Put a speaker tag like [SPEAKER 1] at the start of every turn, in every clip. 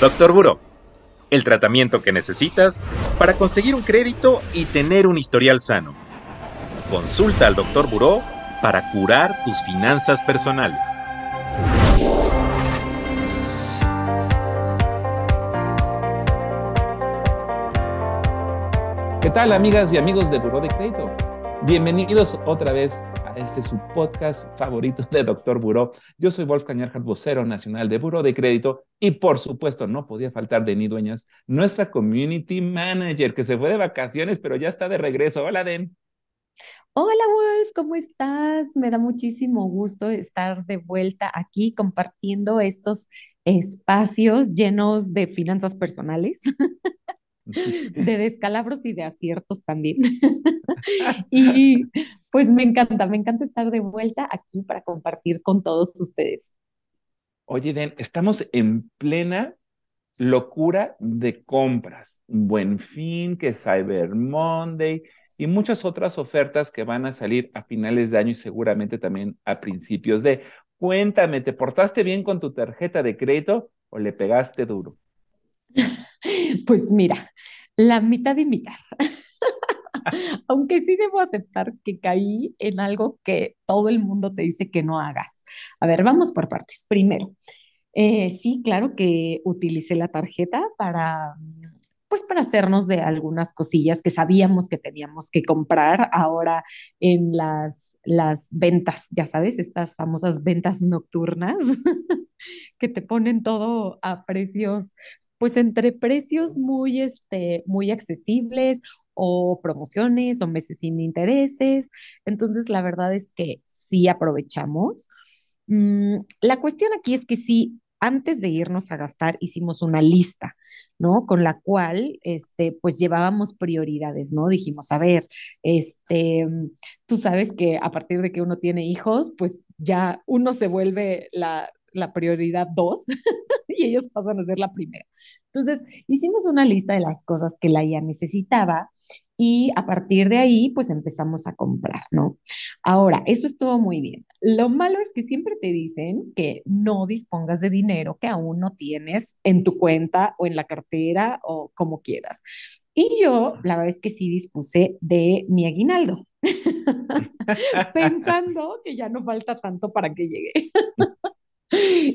[SPEAKER 1] Doctor Buró, el tratamiento que necesitas para conseguir un crédito y tener un historial sano. Consulta al Doctor Buró para curar tus finanzas personales.
[SPEAKER 2] ¿Qué tal amigas y amigos de Buró de Crédito? Bienvenidos otra vez a este su podcast favorito de Doctor Buró. Yo soy Wolfgang Erhard, vocero nacional de Buró de Crédito y por supuesto no podía faltar Denny Dueñas, nuestra community manager que se fue de vacaciones pero ya está de regreso. Hola Den.
[SPEAKER 3] Hola Wolf, ¿cómo estás? Me da muchísimo gusto estar de vuelta aquí compartiendo estos espacios llenos de finanzas personales. de descalabros y de aciertos también. y pues me encanta, me encanta estar de vuelta aquí para compartir con todos ustedes.
[SPEAKER 2] Oye, Den, estamos en plena locura de compras. Buen fin, que Cyber Monday y muchas otras ofertas que van a salir a finales de año y seguramente también a principios de. Cuéntame, ¿te portaste bien con tu tarjeta de crédito o le pegaste duro?
[SPEAKER 3] Pues mira, la mitad y mitad. Aunque sí debo aceptar que caí en algo que todo el mundo te dice que no hagas. A ver, vamos por partes. Primero, eh, sí, claro que utilicé la tarjeta para, pues para hacernos de algunas cosillas que sabíamos que teníamos que comprar ahora en las, las ventas, ya sabes, estas famosas ventas nocturnas que te ponen todo a precios pues entre precios muy, este, muy accesibles o promociones o meses sin intereses. Entonces, la verdad es que sí aprovechamos. Mm, la cuestión aquí es que sí, antes de irnos a gastar, hicimos una lista, ¿no? Con la cual, este, pues llevábamos prioridades, ¿no? Dijimos, a ver, este, tú sabes que a partir de que uno tiene hijos, pues ya uno se vuelve la, la prioridad dos y ellos pasan a ser la primera. Entonces, hicimos una lista de las cosas que la IA necesitaba y a partir de ahí, pues empezamos a comprar, ¿no? Ahora, eso estuvo muy bien. Lo malo es que siempre te dicen que no dispongas de dinero que aún no tienes en tu cuenta o en la cartera o como quieras. Y yo, la verdad es que sí dispuse de mi aguinaldo, pensando que ya no falta tanto para que llegue.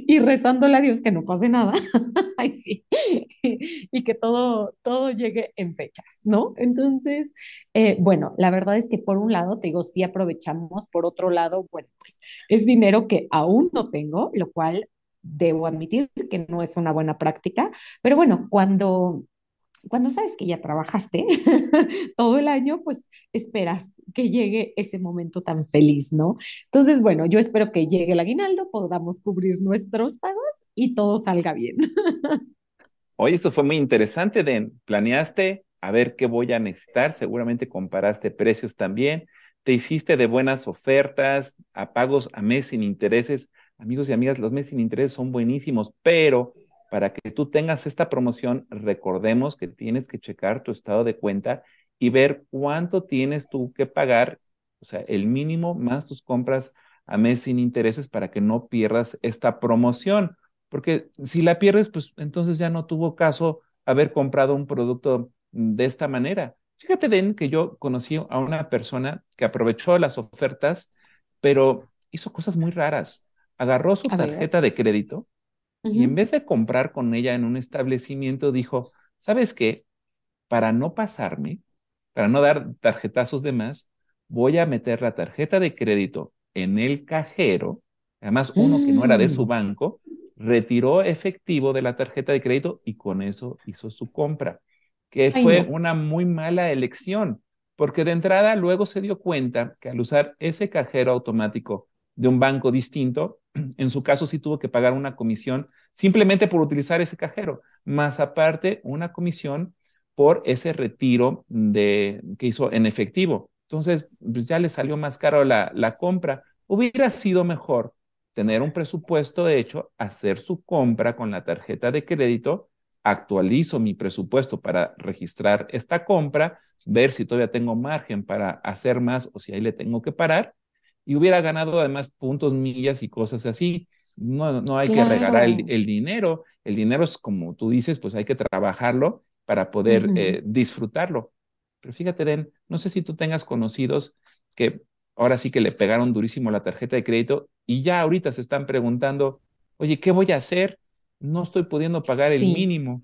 [SPEAKER 3] y rezándole a Dios que no pase nada. Ay, sí. y que todo, todo llegue en fechas, ¿no? Entonces, eh, bueno, la verdad es que por un lado, te digo, sí aprovechamos, por otro lado, bueno, pues es dinero que aún no tengo, lo cual debo admitir que no es una buena práctica, pero bueno, cuando cuando sabes que ya trabajaste todo el año, pues esperas que llegue ese momento tan feliz, ¿no? Entonces, bueno, yo espero que llegue el aguinaldo, podamos cubrir nuestros pagos y todo salga bien.
[SPEAKER 2] Oye, esto fue muy interesante, Den. Planeaste a ver qué voy a necesitar, seguramente comparaste precios también, te hiciste de buenas ofertas, a pagos a mes sin intereses. Amigos y amigas, los meses sin intereses son buenísimos, pero para que tú tengas esta promoción, recordemos que tienes que checar tu estado de cuenta y ver cuánto tienes tú que pagar, o sea, el mínimo más tus compras a mes sin intereses para que no pierdas esta promoción. Porque si la pierdes, pues entonces ya no tuvo caso haber comprado un producto de esta manera. Fíjate, Den, que yo conocí a una persona que aprovechó las ofertas, pero hizo cosas muy raras. Agarró su tarjeta de crédito y en vez de comprar con ella en un establecimiento, dijo, ¿sabes qué? Para no pasarme, para no dar tarjetazos de más, voy a meter la tarjeta de crédito en el cajero, además uno que no era de su mm. banco, retiró efectivo de la tarjeta de crédito y con eso hizo su compra, que fue una muy mala elección, porque de entrada luego se dio cuenta que al usar ese cajero automático de un banco distinto, en su caso sí tuvo que pagar una comisión simplemente por utilizar ese cajero, más aparte una comisión por ese retiro de, que hizo en efectivo. Entonces, pues ya le salió más caro la, la compra. Hubiera sido mejor tener un presupuesto de hecho, hacer su compra con la tarjeta de crédito, actualizo mi presupuesto para registrar esta compra, ver si todavía tengo margen para hacer más o si ahí le tengo que parar y hubiera ganado además puntos, millas y cosas así. No, no hay que regalar el, dinero. El dinero es como tú dices, pues hay que trabajarlo para poder eh, disfrutarlo. Pero fíjate, Den, no sé si tú tengas conocidos que ahora sí que le pegaron durísimo la tarjeta de crédito y ya ahorita se están preguntando, oye, ¿qué voy a hacer? No estoy pudiendo pagar el mínimo.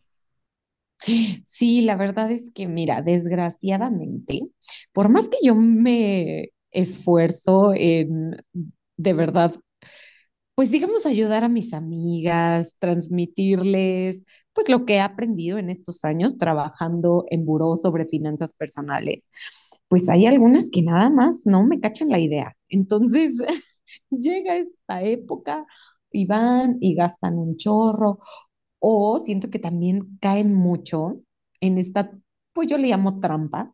[SPEAKER 3] Sí, la verdad es que, mira, desgraciadamente, por más que yo me esfuerzo en de verdad, pues digamos, ayudar a mis amigas, transmitirles, pues lo que he aprendido en estos años trabajando en buró sobre finanzas personales, pues hay algunas que nada más no me cachan la idea. Entonces, llega esta época y van y gastan un chorro o siento que también caen mucho en esta, pues yo le llamo trampa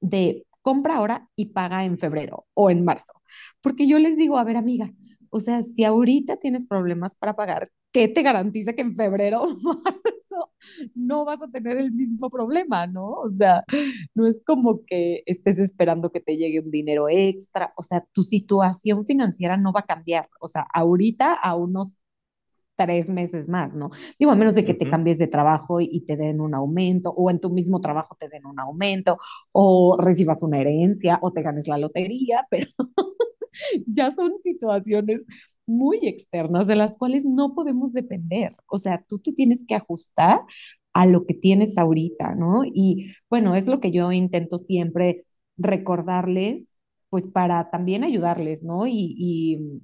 [SPEAKER 3] de compra ahora y paga en febrero o en marzo. Porque yo les digo, a ver amiga, o sea, si ahorita tienes problemas para pagar, ¿qué te garantiza que en febrero o marzo no vas a tener el mismo problema, no? O sea, no es como que estés esperando que te llegue un dinero extra, o sea, tu situación financiera no va a cambiar, o sea, ahorita a unos tres meses más, ¿no? Digo, a menos de que te cambies de trabajo y, te den un aumento, o en tu mismo trabajo te den un aumento, o recibas una herencia, o te ganes la lotería, pero ya son situaciones muy externas de las cuales no podemos depender. O sea, tú te tienes que ajustar a lo que tienes ahorita, ¿no? Y bueno, es lo que yo intento siempre recordarles, pues para también ayudarles, ¿no? y y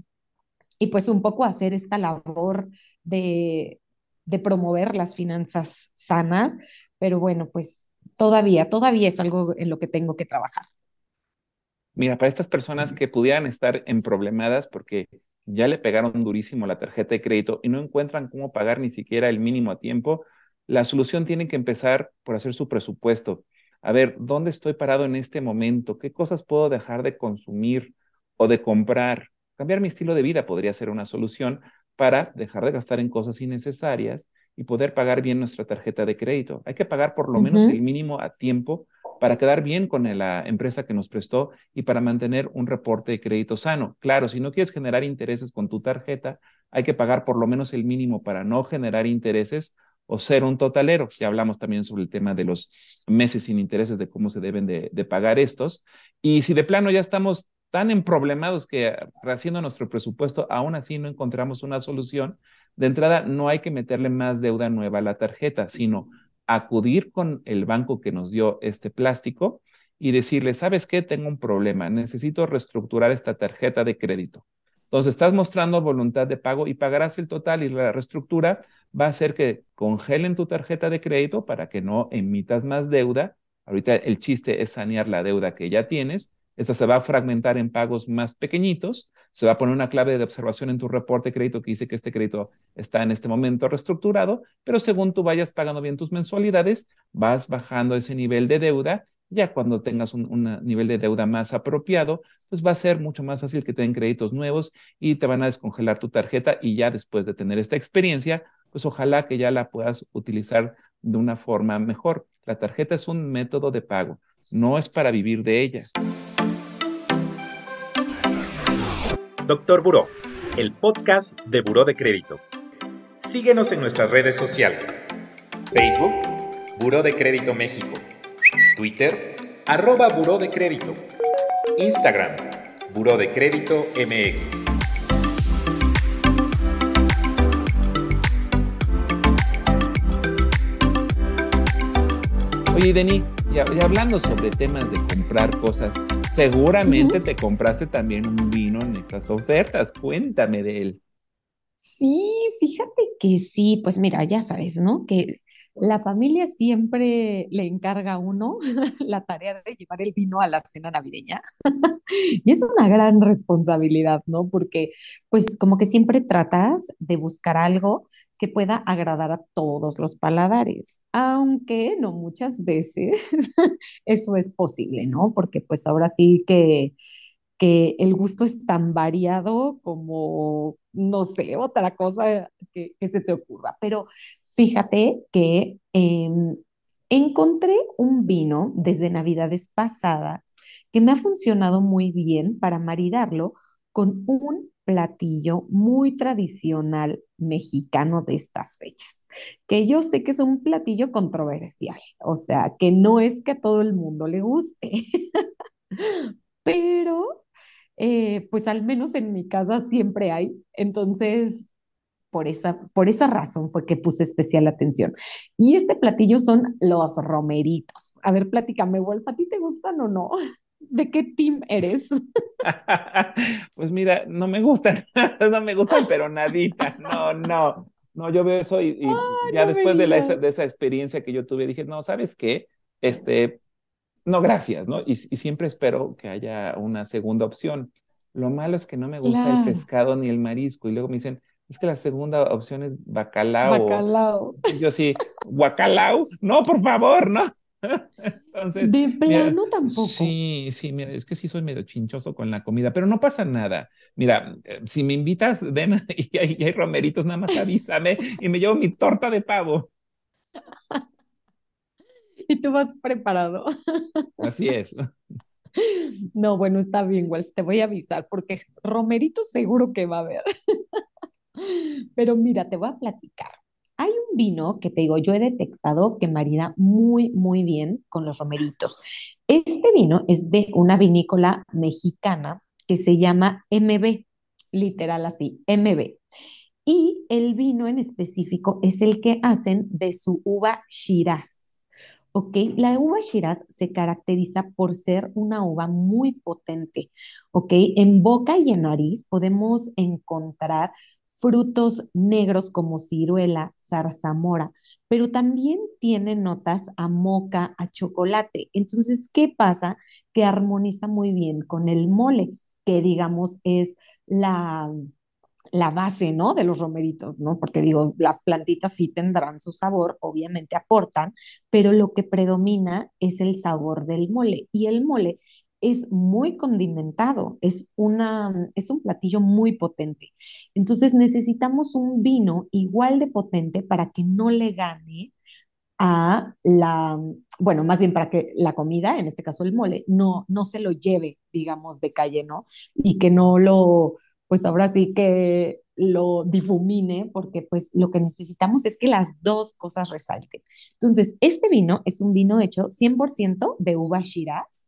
[SPEAKER 3] pues un poco hacer esta labor de, de promover las finanzas sanas, pero bueno, pues todavía, todavía es algo en lo que tengo que trabajar.
[SPEAKER 2] Mira, para estas personas que pudieran estar en problemadas porque ya le pegaron durísimo la tarjeta de crédito y no encuentran cómo pagar ni siquiera el mínimo a tiempo, la solución tiene que empezar por hacer su presupuesto. A ver, ¿dónde estoy parado en este momento? ¿Qué cosas puedo dejar de consumir o de comprar? Cambiar mi estilo de vida podría ser una solución para dejar de gastar en cosas innecesarias y poder pagar bien nuestra tarjeta de crédito. Hay que pagar por lo menos el mínimo a tiempo para quedar bien con la empresa que nos prestó y para mantener un reporte de crédito sano. Claro, si no quieres generar intereses con tu tarjeta, hay que pagar por lo menos el mínimo para no generar intereses o ser un totalero. Ya hablamos también sobre el tema de los meses sin intereses, de cómo se deben de, de pagar estos. Y si de plano ya estamos tan emproblemados que haciendo nuestro presupuesto, aún así no encontramos una solución, de entrada no hay que meterle más deuda nueva a la tarjeta, sino acudir con el banco que nos dio este plástico y decirle, ¿sabes qué? Tengo un problema, necesito reestructurar esta tarjeta de crédito. Entonces, estás mostrando voluntad de pago y pagarás el total y la reestructura va a hacer que congelen tu tarjeta de crédito para que no emitas más deuda. Ahorita el chiste es sanear la deuda que ya tienes esta se va a fragmentar en pagos más pequeñitos, se va a poner una clave de observación en tu reporte de crédito que dice que este crédito está en este momento reestructurado, pero según tú vayas pagando bien tus mensualidades, vas bajando ese nivel de deuda. Ya cuando tengas un, nivel de deuda más apropiado, pues va a ser mucho más fácil que te den créditos nuevos y te van a descongelar tu tarjeta y ya después de tener esta experiencia, pues ojalá que ya la puedas utilizar de una forma mejor. La tarjeta es un método de pago, no es para vivir de ella.
[SPEAKER 1] Doctor Buró, el podcast de Buró de Crédito. Síguenos en nuestras redes sociales. Facebook, Buró de Crédito México. Twitter, arroba Buró de Crédito. Instagram, Buró de Crédito MX.
[SPEAKER 2] Oye, Denis, y hablando sobre temas de comprar cosas Seguramente te compraste también un vino en estas ofertas. Cuéntame de él.
[SPEAKER 3] Sí, fíjate que sí, pues mira, ya sabes, ¿no? Que la familia siempre le encarga a uno la tarea de llevar el vino a la cena navideña. y es una gran responsabilidad, ¿no? Porque pues como que siempre tratas de buscar algo que pueda agradar a todos los paladares, aunque no muchas veces eso es posible, ¿no? Porque pues ahora sí que, que el gusto es tan variado como, no sé, otra cosa que, se te ocurra, pero fíjate que em, encontré un vino desde navidades pasadas que me ha funcionado muy bien para maridarlo con un platillo muy tradicional mexicano de estas fechas, que yo sé que es un platillo controversial, o sea, que no es que a todo el mundo le guste, pero eh, pues al menos en mi casa siempre hay, entonces por esa, por esa razón fue que puse especial atención. Y este platillo son los romeritos. A ver, platícame, Wolf, ¿a ti te gustan o no? ¿De qué team eres?
[SPEAKER 2] pues mira, no me gustan, no me gustan, pero nadita, no, no. No, yo veo eso y, ya después de, la, de, esa experiencia que yo tuve, dije, no, ¿sabes qué? Este, no, gracias, ¿no? Y, siempre espero que haya una segunda opción. Lo malo es que no me gusta el pescado ni el marisco. Y luego me dicen, es que la segunda opción es bacalao.
[SPEAKER 3] Bacalao.
[SPEAKER 2] yo sí, guacalao. No, por favor, no.
[SPEAKER 3] Entonces, de plano tampoco.
[SPEAKER 2] Sí, sí, mira, es que sí soy medio chinchoso con la comida, pero no pasa nada. Mira, eh, si me invitas, ven y hay, romeritos, nada más avísame y me llevo mi torta de pavo.
[SPEAKER 3] y tú vas preparado.
[SPEAKER 2] Así es.
[SPEAKER 3] No, bueno, está bien, Wolf, te voy a avisar porque romeritos seguro que va a haber. Pero mira, te voy a platicar. Hay un vino que te digo, yo he detectado que marida muy, muy bien con los romeritos. Este vino es de una vinícola mexicana que se llama MB, literal así, MB. Y el vino en específico es el que hacen de su uva Shiraz. ¿Ok? La uva Shiraz se caracteriza por ser una uva muy potente. ¿Ok? En boca y en nariz podemos encontrar frutos negros como ciruela, zarzamora, pero también tiene notas a moca, a chocolate. Entonces, ¿qué pasa? Que armoniza muy bien con el mole, que digamos es la, la base, ¿no? De los romeritos, ¿no? Porque digo, las plantitas sí tendrán su sabor, obviamente aportan, pero lo que predomina es el sabor del mole. Y el mole es muy condimentado, es, una, es un platillo muy potente. Entonces necesitamos un vino igual de potente para que no le gane a la, bueno, más bien para que la comida, en este caso el mole, no, no se lo lleve, digamos, de calle, ¿no? Y que no lo, pues ahora sí que lo difumine, porque pues lo que necesitamos es que las dos cosas resalten. Entonces, este vino es un vino hecho 100% de uva Shiraz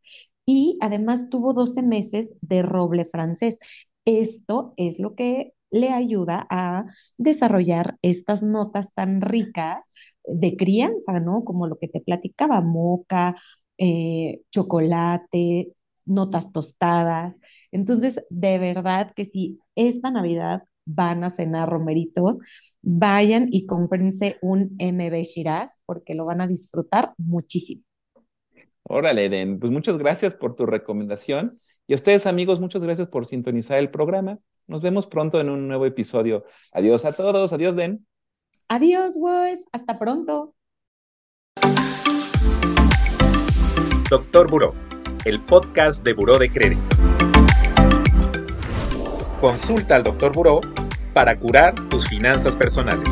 [SPEAKER 3] y además tuvo 12 meses de roble francés. Esto es lo que le ayuda a desarrollar estas notas tan ricas de crianza, ¿no? Como lo que te platicaba, moca, eh, chocolate, notas tostadas. Entonces, de verdad que si esta Navidad van a cenar romeritos, vayan y cómprense un MB Shiraz porque lo van a disfrutar muchísimo.
[SPEAKER 2] Órale, Den. Pues muchas gracias por tu recomendación. Y a ustedes, amigos, muchas gracias por sintonizar el programa. Nos vemos pronto en un nuevo episodio. Adiós a todos. Adiós, Den.
[SPEAKER 3] Adiós, Wolf. Hasta pronto.
[SPEAKER 1] Doctor Buró, el podcast de Buró de Crédito. Consulta al Doctor Buró para curar tus finanzas personales.